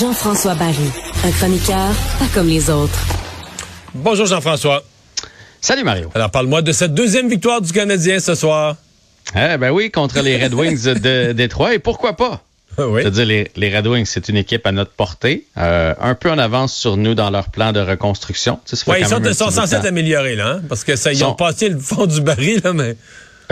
Jean-François Barry, un chroniqueur pas comme les autres. Bonjour Jean-François. Salut Mario. Alors parle-moi de cette deuxième victoire du Canadien ce soir. Eh ben oui, contre les Red Wings de Détroit. Et pourquoi pas? Oui. C'est-à-dire, les, les Red Wings, c'est une équipe à notre portée, euh, un peu en avance sur nous dans leur plan de reconstruction. Tu sais, Ouais, ils sont, censés être améliorés, là, hein, parce que ça, ils Sont- ont passé le fond du baril, là, mais.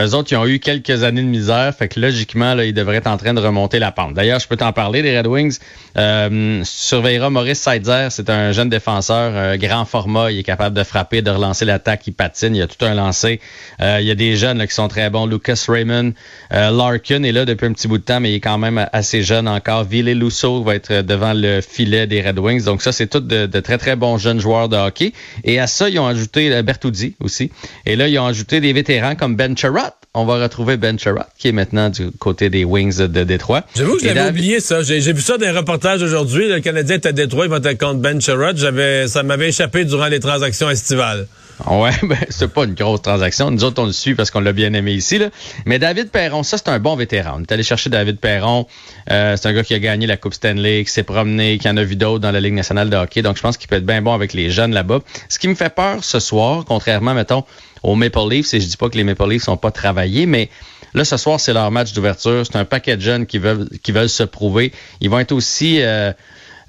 Eux autres, ils ont eu quelques années de misère, fait que logiquement, ils devraient être en train de remonter la pente. D'ailleurs, je peux t'en parler des Red Wings. Euh, tu surveilleras Maurice Seidzer, c'est un jeune défenseur, euh, grand format, il est capable de frapper, de relancer l'attaque, il patine, il y a tout un lancé. Euh, il y a des jeunes qui sont très bons. Lucas Raymond, euh, Larkin est là depuis un petit bout de temps, mais il est quand même assez jeune encore. Ville Lusso va être devant le filet des Red Wings. Donc ça, c'est tout de, très, très bons jeunes joueurs de hockey. Et à ça, ils ont ajouté Bertuzzi aussi. Et là, ils ont ajouté des vétérans comme Ben Sherratt. On va retrouver Ben Sherratt, qui est maintenant du côté des Wings de Détroit. J'avoue que je Et l'avais David- oublié, ça. J'ai vu ça dans un reportage aujourd'hui. Le Canadien est à Détroit, il va être contre Ben. J'avais, ça m'avait échappé durant les transactions estivales. Ouais, ben, c'est pas une grosse transaction. Nous autres, on le suit parce qu'on l'a bien aimé ici. Là. Mais David Perron, ça, c'est un bon vétéran. On est allé chercher David Perron. Euh, c'est un gars qui a gagné la Coupe Stanley, qui s'est promené, qui en a vu d'autres dans la Ligue nationale de hockey. Donc, je pense qu'il peut être bien bon avec les jeunes là-bas. Ce qui me fait peur ce soir, contrairement, mettons, aux Maple Leafs, et je dis pas que les Maple Leafs sont pas travaillés, mais là, ce soir, c'est leur match d'ouverture. C'est un paquet de jeunes qui veulent, qui veulent se prouver. Ils vont être aussi... euh,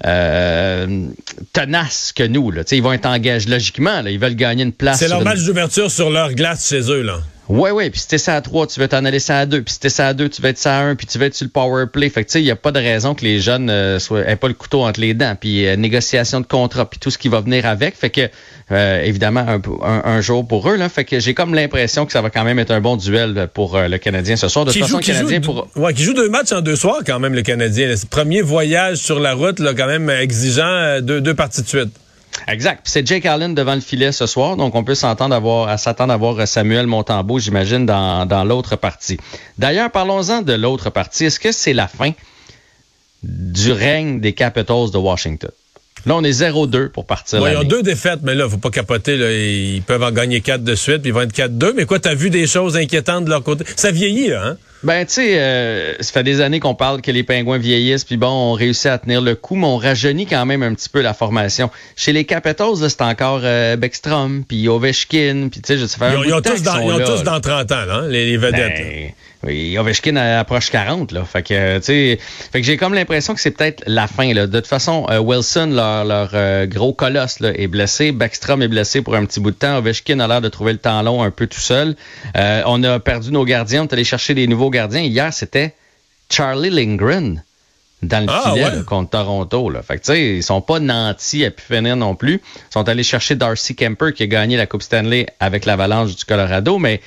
euh, tenaces que nous. Là. Tu sais, Ils vont être engagés logiquement. Là. Ils veulent gagner une place. C'est leur une- match d'ouverture sur leur glace chez eux, là. Ouais, ouais, puis si t'es ça à 3, tu vas t'en aller ça à 2, puis si t'es ça à 2, tu vas être ça à 1, puis tu vas être sur le power play. Fait que tu sais, il n'y a pas de raison que les jeunes euh, soient aient pas le couteau entre les dents, puis euh, négociation de contrat, puis tout ce qui va venir avec. Fait que euh, évidemment un, un, un jour pour eux là, fait que j'ai comme l'impression que ça va quand même être un bon duel pour euh, le Canadien ce soir. De toute façon, le Canadien joue, pour ouais, qui joue deux matchs en deux soirs, quand même, le Canadien. là. Premier voyage sur la route, là, quand même exigeant, euh, deux, deux parties de suite. Exact. C'est Jake Allen devant le filet ce soir, donc on peut s'entendre avoir, à s'attendre à voir Samuel Montembeau, j'imagine, dans, dans l'autre partie. D'ailleurs, parlons-en de l'autre partie. Est-ce que c'est la fin du règne des Capitals de Washington? Là, on est 0-2 pour partir. Ouais, ils ont deux défaites, mais là, faut pas capoter. Là. Ils peuvent en gagner quatre de suite, puis ils vont être 4-2. Mais quoi, t'as vu des choses inquiétantes de leur côté? Ça vieillit, là, hein? Ben, tu sais, euh, ça fait des années qu'on parle que les pingouins vieillissent, puis bon, on réussit à tenir le coup, mais on rajeunit quand même un petit peu la formation. Chez les Capitals, là, c'est encore euh, Beckstrom, puis Ovechkin, puis tu sais, ça fait un Ils ils ont tous, dans, ils ont là, tous dans 30 ans, là, hein, les, les vedettes. Ben, oui, Ovechkin approche 40, là. Fait que, tu sais, fait que j'ai comme l'impression que c'est peut-être la fin, là. De toute façon, euh, Wilson, leur, leur euh, gros colosse, là, est blessé. Backstrom est blessé pour un petit bout de temps. Ovechkin a l'air de trouver le temps long un peu tout seul. Euh, on a perdu nos gardiens. On est allé chercher des nouveaux gardiens. Hier, c'était Charlie Lindgren dans le Ah, filet ouais. contre Toronto. Là. Fait que, tu sais, ils sont pas nantis à pu finir non plus. Ils sont allés chercher Darcy Kemper qui a gagné la Coupe Stanley avec l'Avalanche du Colorado, mais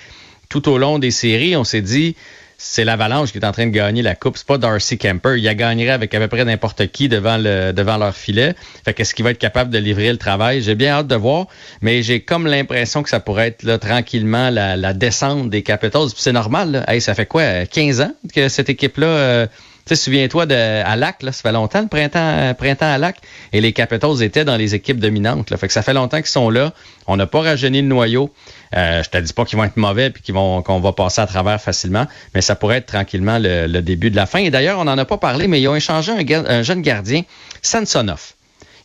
tout au long des séries, on s'est dit c'est l'Avalanche qui est en train de gagner la coupe, c'est pas Darcy Kemper. Il a gagnerait avec à peu près n'importe qui devant le devant leur filet. Fait qu'est-ce qu'il va être capable de livrer le travail? J'ai bien hâte de voir, mais j'ai comme l'impression que ça pourrait être là tranquillement la, descente des Capitals. C'est normal. Là. Hey, ça fait quoi 15 ans que cette équipe-là euh, tu sais, souviens-toi de à Lac, là, ça fait longtemps le printemps, euh, printemps à Lac, et les Capitals étaient dans les équipes dominantes. Là. Fait que ça fait longtemps qu'ils sont là. On n'a pas rajeuni le noyau. Euh, je te dis pas qu'ils vont être mauvais puis qu'ils vont qu'on va passer à travers facilement, mais ça pourrait être tranquillement le, début de la fin. Et d'ailleurs, on n'en a pas parlé, mais ils ont échangé un, un jeune gardien, Sansonov.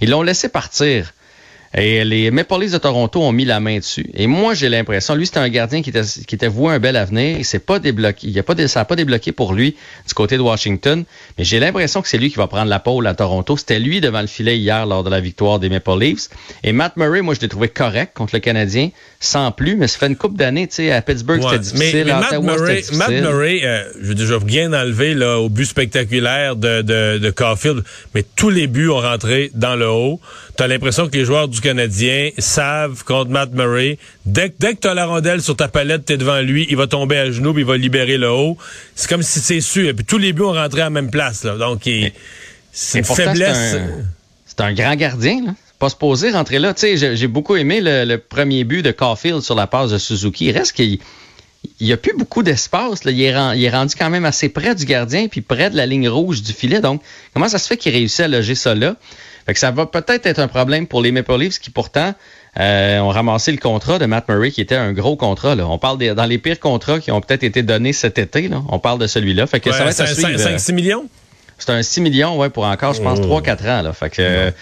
Ils l'ont laissé partir Et les Maple Leafs de Toronto ont mis la main dessus. Et moi, j'ai l'impression, lui, c'était un gardien qui était, qui était voué un bel avenir. Pas débloqué. Il a pas, ça n'a pas débloqué pour lui du côté de Washington. Mais j'ai l'impression que c'est lui qui va prendre la pôle à Toronto. C'était lui devant le filet hier lors de la victoire des Maple Leafs. Et Matt Murray, moi, je l'ai trouvé correct contre le Canadien, sans plus. Mais ça fait une coupe d'années, tu sais, à Pittsburgh, c'était difficile. Mais, Matt, Murray, Matt Murray, euh, je veux dire, rien enlever là, au but spectaculaire de, de, de Caulfield, mais tous les buts ont rentré dans le haut. Tu as l'impression que les joueurs du Canadien savent contre Matt Murray, dès, dès que tu as la rondelle sur ta palette, tu es devant lui, il va tomber à genoux, puis il va libérer le haut. C'est comme si c'est sûr. Et puis tous les buts ont rentré à la même place. Là. Donc, c'est une faiblesse. C'est un, grand gardien. Là. Pas se poser rentrer là. J'ai beaucoup aimé le, premier but de Caulfield sur la passe de Suzuki. Il reste qu'il il n'y a plus beaucoup d'espace. Il, est il est rendu quand même assez près du gardien, puis près de la ligne rouge du filet. Donc, comment ça se fait qu'il réussit à loger ça là? Fait que ça va peut-être être un problème pour les Maple Leafs qui pourtant euh, ont ramassé le contrat de Matt Murray qui était un gros contrat. Là. On parle des, dans les pires contrats qui ont peut-être été donnés cet été. Là. On parle de celui-là. Fait que ça va être 5-6 millions? C'est un 6 millions, ouais, pour encore, je pense, 3-4 ans. Là. Fait que,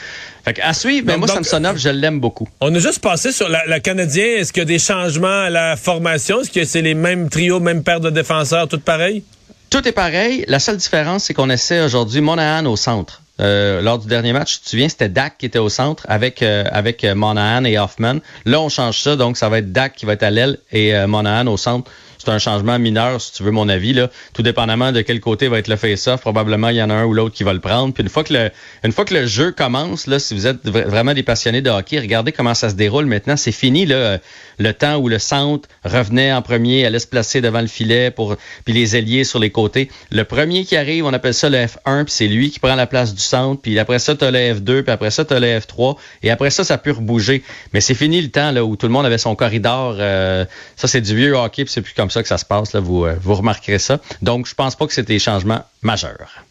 fait que à suivre, mais moi, Samsonov, je l'aime beaucoup. On a juste passé sur la, la Canadien. Est-ce qu'il y a des changements à la formation? Est-ce que c'est les mêmes trios, mêmes paires de défenseurs, tout pareil? Tout est pareil. La seule différence, c'est qu'on essaie aujourd'hui Monahan au centre. Euh, lors du dernier match, tu te souviens, c'était Dak qui était au centre avec euh, avec euh, Monahan et Hoffman. Là, on change ça, donc ça va être Dak qui va être à l'aile et Monahan au centre c'est un changement mineur, si tu veux mon avis. Là. Tout dépendamment de quel côté va être le face-off, probablement il y en a un ou l'autre qui va le prendre. Puis une fois que le, une fois que le jeu commence, là, si vous êtes vraiment des passionnés de hockey, regardez comment ça se déroule maintenant. C'est fini là, le temps où le centre revenait en premier, allait se placer devant le filet pour puis les ailiers sur les côtés. Le premier qui arrive, on appelle ça le F1, puis c'est lui qui prend la place du centre. Puis après ça, tu as le F2, puis après ça, tu as le F3. Et après ça, ça peut rebouger. Mais c'est fini le temps là, où tout le monde avait son corridor. Euh, ça, c'est du vieux hockey, puis c'est plus comme ça que ça se passe. Là, vous, euh, vous remarquerez ça. Donc, je pense pas que c'est des changements majeurs.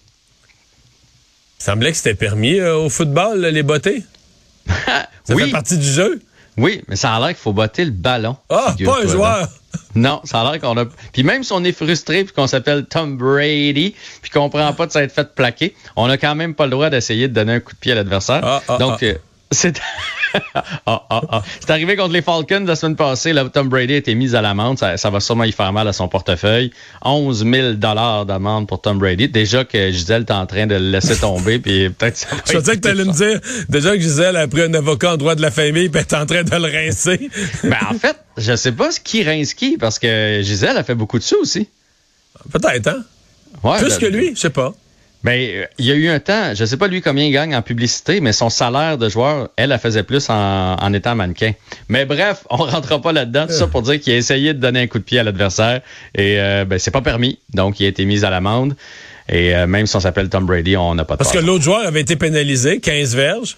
Il semblait que c'était permis euh, au football, les botter. ça fait partie du jeu. Oui, mais ça a l'air qu'il faut botter le ballon. Ah, pas un joueur! Non, ça a l'air qu'on a. Puis même si on est frustré puis qu'on s'appelle Tom Brady puis qu'on prend pas de s'être fait plaquer, on a quand même pas le droit d'essayer de donner un coup de pied à l'adversaire. Ah, ah, Donc, euh, c'est ah, ah, ah. C'est arrivé contre les Falcons la semaine passée. Là, Tom Brady a été mis à l'amende. Ça, ça, va sûrement y faire mal à son portefeuille. 11 000 d'amende pour Tom Brady. Déjà que Gisèle est en train de le laisser tomber. puis peut-être ça va Je veux que tu allais me dire, déjà que Gisèle a pris un avocat en droit de la famille puis est en train de le rincer. ben, en fait, je sais pas ce qui rince qui parce que Gisèle a fait beaucoup de sous aussi. Peut-être, hein? Ouais, Plus ben, que lui, je sais pas. Ben, il y a eu un temps, je sais pas lui combien il gagne en publicité, mais son salaire de joueur, elle, elle faisait plus en, étant mannequin. Mais bref, on rentrera pas là-dedans. Tout ça pour dire qu'il a essayé de donner un coup de pied à l'adversaire et euh, ben, c'est pas permis. Donc, il a été mis à l'amende. Et euh, même si on s'appelle Tom Brady, on n'a pas de Parce que l'autre joueur avait été pénalisé, 15 verges.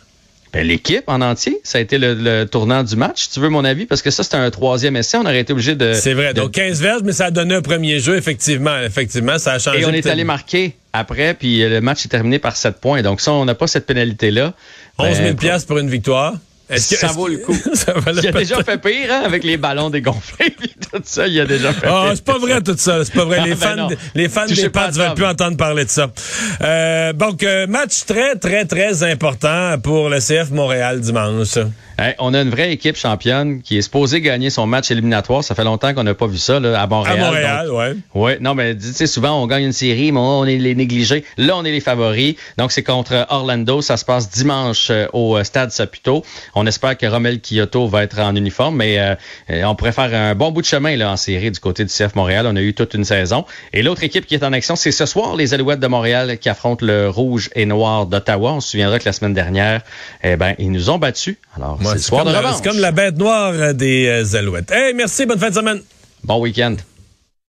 Ben, l'équipe en entier, ça a été le, tournant du match, tu veux mon avis, parce que ça, c'était un troisième essai, on aurait été obligé de... C'est vrai, donc 15 verges, mais ça a donné un premier jeu, effectivement, effectivement, ça a changé. Et on est allé marquer après, puis le match est terminé par 7 points, donc ça, on n'a pas cette pénalité-là. 11 000 ben, pour une victoire. Est-ce que ça vaut le coup? ça il a déjà fait pire hein, avec les ballons dégonflés et tout ça. Il a déjà fait ah, c'est pas vrai tout ça. C'est pas vrai. Les ah, ben fans, les fans des Pats ne veulent plus entendre parler de ça. Euh, donc, euh, match très, très, très important pour le CF Montréal dimanche on a une vraie équipe championne qui est supposée gagner son match éliminatoire. Ça fait longtemps qu'on n'a pas vu ça là, à Montréal. À Montréal, ouais. Ouais, non, mais tu sais, souvent on gagne une série, mais on est les négligés. Là, on est les favoris. Donc c'est contre Orlando. Ça se passe dimanche euh, au Stade Saputo. On espère que Romel Kyoto va être en uniforme, mais euh, on pourrait faire un bon bout de chemin là en série du côté du CF Montréal. On a eu toute une saison. Et l'autre équipe qui est en action, c'est ce soir les Alouettes de Montréal qui affrontent le Rouge et Noir d'Ottawa. On se souviendra que la semaine dernière, eh ben, ils nous ont battus. Alors, c'est comme la bête noire des euh, Alouettes. Hey, merci, bonne fin de semaine. Bon week-end.